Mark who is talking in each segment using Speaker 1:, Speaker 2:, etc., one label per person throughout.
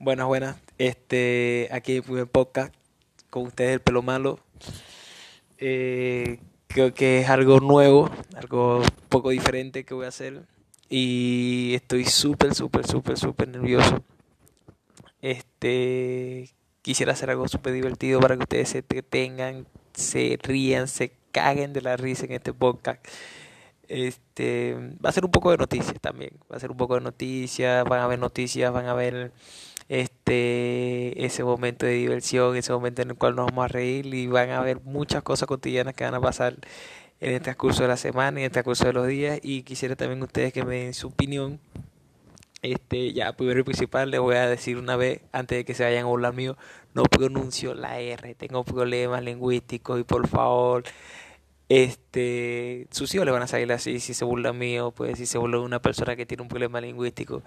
Speaker 1: Buenas, buenas. Este, aquí en podcast con ustedes el pelo malo. Eh, creo que es algo nuevo, algo poco diferente que voy a hacer. Y estoy súper, súper, súper, súper nervioso. Este, quisiera hacer algo súper divertido para que ustedes se tengan, se rían, se caguen de la risa en este podcast. Este, va a ser un poco de noticias también. Va a ser un poco de noticias, van a ver noticias, van a ver este ese momento de diversión, ese momento en el cual nos vamos a reír y van a ver muchas cosas cotidianas que van a pasar en el transcurso de la semana y en el transcurso de los días y quisiera también ustedes que me den su opinión. Este, ya primero y principal les voy a decir una vez antes de que se vayan a burlar mío, no pronuncio la R, tengo problemas lingüísticos y por favor este, sus hijos le van a salir así si se burla mío, pues si se burla de una persona que tiene un problema lingüístico.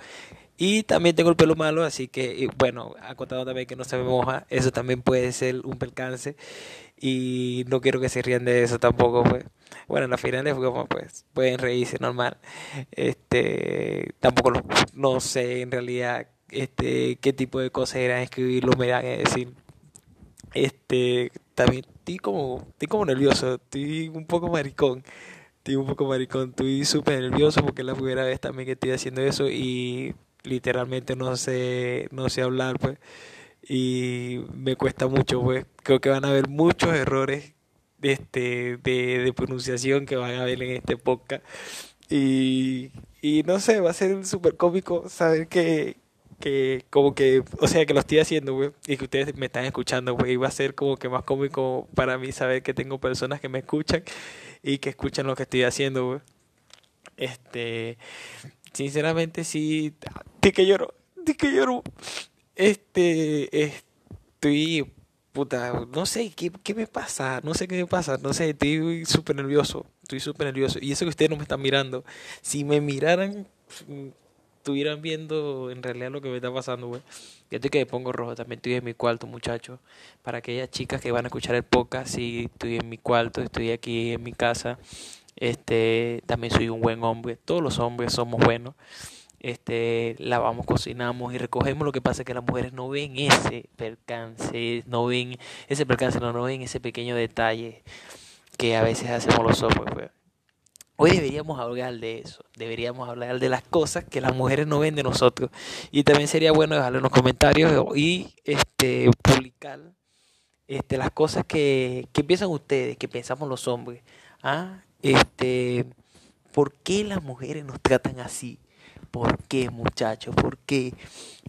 Speaker 1: Y también tengo el pelo malo, así que, bueno, acotado también que no se me moja, eso también puede ser un percance. Y no quiero que se rían de eso tampoco, pues. Bueno, en las finales, pues, pueden reírse normal. Este, tampoco no sé en realidad este qué tipo de cosas eran escribirlo, me dan a decir. Este, también estoy como, estoy como nervioso, estoy un poco maricón, estoy un poco maricón, estoy súper nervioso porque es la primera vez también que estoy haciendo eso y literalmente no sé, no sé hablar, pues, y me cuesta mucho, pues, creo que van a haber muchos errores este, de, de pronunciación que van a ver en este podcast. Y, y no sé, va a ser súper cómico saber que, que como que, o sea, que lo estoy haciendo, güey, y que ustedes me están escuchando, güey, va a ser como que más cómico para mí saber que tengo personas que me escuchan y que escuchan lo que estoy haciendo, güey. Este, sinceramente sí, di que lloro, di que lloro. Este, estoy, puta, no sé, ¿qué, qué me pasa? No sé qué me pasa, no sé, estoy súper nervioso, estoy súper nervioso. Y eso que ustedes no me están mirando, si me miraran estuvieran viendo en realidad lo que me está pasando, güey. Yo estoy que pongo rojo, también estoy en mi cuarto, muchachos. Para aquellas chicas que van a escuchar el podcast, sí, estoy en mi cuarto, estoy aquí en mi casa. Este, también soy un buen hombre. Todos los hombres somos buenos. Este, lavamos, cocinamos y recogemos. Lo que pasa es que las mujeres no ven ese percance, no ven ese percance, no, no ven ese pequeño detalle que a veces hacemos los hombres, pues. Hoy deberíamos hablar de eso, deberíamos hablar de las cosas que las mujeres no ven de nosotros. Y también sería bueno dejarle en los comentarios y este, publicar este, las cosas que, que piensan ustedes, que pensamos los hombres. ¿Ah? Este, ¿Por qué las mujeres nos tratan así? ¿Por qué, muchachos? ¿Por qué?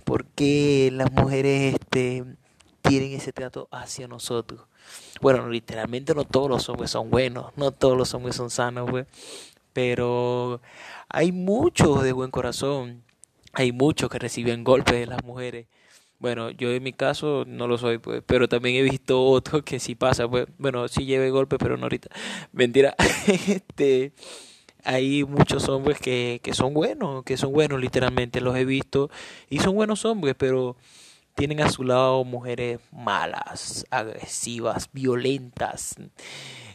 Speaker 1: ¿Por qué las mujeres este, tienen ese trato hacia nosotros? Bueno, literalmente no todos los hombres son buenos, no todos los hombres son sanos, güey. Pero hay muchos de buen corazón, hay muchos que reciben golpes de las mujeres. Bueno, yo en mi caso no lo soy, pues, pero también he visto otros que sí pasa, pues, bueno, sí lleve golpes, pero no ahorita. Mentira, este, hay muchos hombres que, que son buenos, que son buenos, literalmente, los he visto, y son buenos hombres, pero tienen a su lado mujeres malas, agresivas, violentas.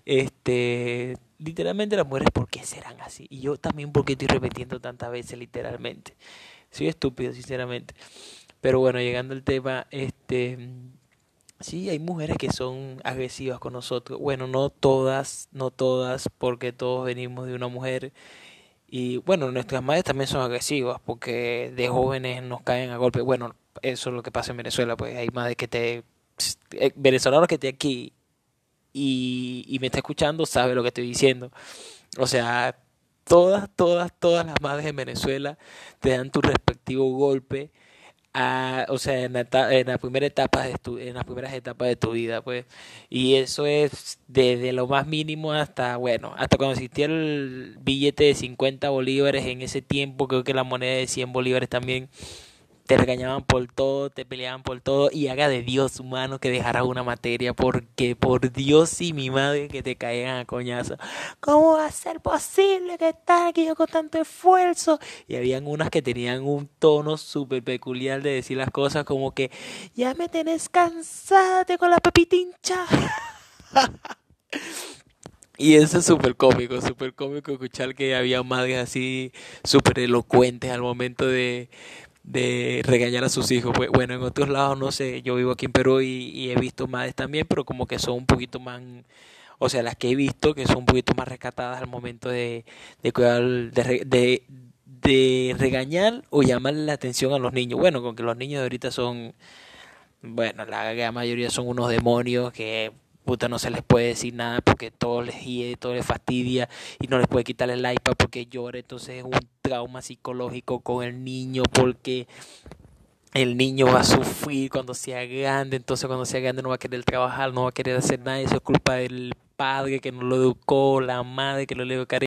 Speaker 1: Este, literalmente las mujeres, ¿por qué serán así? Y yo también, porque estoy repitiendo tantas veces, literalmente? Soy estúpido, sinceramente. Pero bueno, llegando al tema, este, sí, hay mujeres que son agresivas con nosotros. Bueno, no todas, no todas, porque todos venimos de una mujer. Y bueno, nuestras madres también son agresivas, porque de jóvenes nos caen a golpe. Bueno, eso es lo que pasa en Venezuela, pues hay madres que te... Eh, venezolanos que esté aquí y, y me está escuchando sabe lo que estoy diciendo. O sea, todas, todas, todas las madres en Venezuela te dan tu respectivo golpe. A, o sea, en la, en la primera etapa de tu, en las primeras etapas de tu vida, pues. Y eso es desde lo más mínimo hasta, bueno, hasta cuando existía el billete de 50 bolívares en ese tiempo, creo que la moneda de 100 bolívares también te regañaban por todo, te peleaban por todo y haga de Dios humano que dejara una materia porque por Dios y mi madre que te caigan a coñazo. ¿Cómo va a ser posible que estés aquí yo con tanto esfuerzo? Y habían unas que tenían un tono súper peculiar de decir las cosas como que ya me tenés cansada con la pepita hincha. Y eso es súper cómico, súper cómico escuchar que había madres así súper elocuentes al momento de, de regañar a sus hijos. Pues, bueno, en otros lados no sé, yo vivo aquí en Perú y, y he visto madres también, pero como que son un poquito más, o sea, las que he visto que son un poquito más rescatadas al momento de, de cuidar, de, de, de regañar o llamar la atención a los niños. Bueno, con que los niños de ahorita son, bueno, la gran mayoría son unos demonios que puta no se les puede decir nada porque todo les hiede, todo les fastidia y no les puede quitar el iPad porque llora, entonces es un trauma psicológico con el niño porque el niño va a sufrir cuando sea grande, entonces cuando sea grande no va a querer trabajar, no va a querer hacer nada, eso es culpa del padre que no lo educó, la madre que no le educó